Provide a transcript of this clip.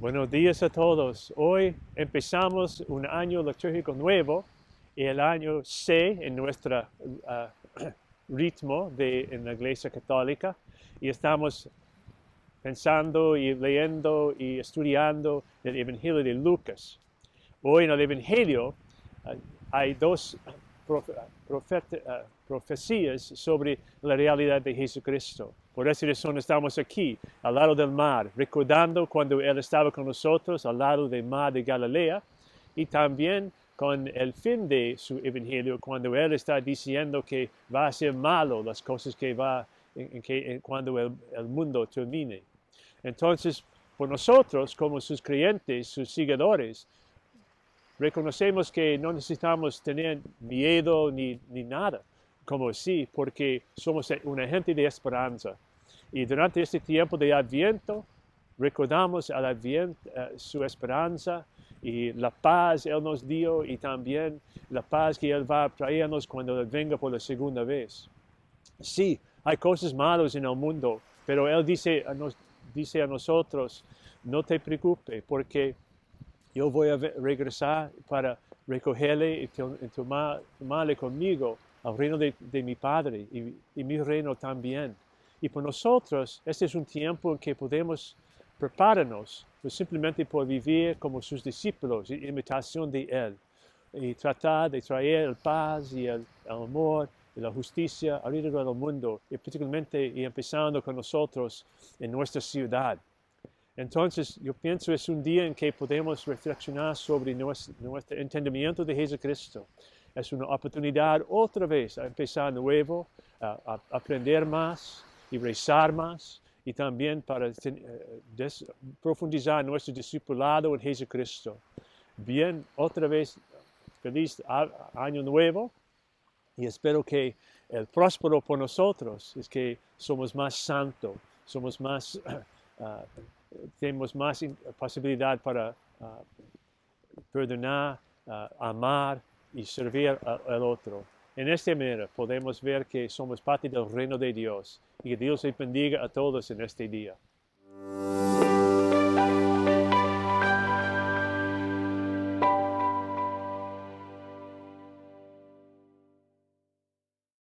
Buenos días a todos. Hoy empezamos un año litúrgico nuevo y el año C en nuestro ah, ritmo de, en la Iglesia Católica y estamos pensando y leyendo y estudiando el Evangelio de Lucas. Hoy en el Evangelio ah, hay dos ah, profecías sobre la realidad de Jesucristo. Por esa razón estamos aquí, al lado del mar, recordando cuando Él estaba con nosotros, al lado del mar de Galilea, y también con el fin de su evangelio, cuando Él está diciendo que va a ser malo las cosas que va, en, que, cuando el mundo termine. Entonces, por nosotros, como sus creyentes, sus seguidores, reconocemos que no necesitamos tener miedo ni, ni nada como así, porque somos una gente de esperanza. Y durante este tiempo de Adviento, recordamos al Adviento eh, su esperanza y la paz Él nos dio y también la paz que Él va a traernos cuando venga por la segunda vez. Sí, hay cosas malas en el mundo, pero Él dice a, nos, dice a nosotros, no te preocupes, porque yo voy a regresar para recogerle y tomarle conmigo al reino de, mi Padre y, mi reino también. Y por nosotros, este es un tiempo en que podemos prepararnos pues simplemente por vivir como sus discípulos, imitación de Él, y tratar de traer el paz y el, amor y la justicia alrededor del mundo, y particularmente y empezando con nosotros en nuestra ciudad. Entonces, yo pienso es un día en que podemos reflexionar sobre nuestro, nuestro entendimiento de Jesucristo es una oportunidad otra vez a empezar nuevo, a, aprender más y rezar más y también para eh, profundizar nuestro discipulado en Jesucristo. Bien, otra vez, feliz año nuevo y espero que el próspero por nosotros es que somos más santos, somos más, ah, tenemos más posibilidad para ah, perdonar, ah, amar y servir al otro. En esta manera podemos ver que somos parte del reino de Dios y que Dios les bendiga a todos en este día.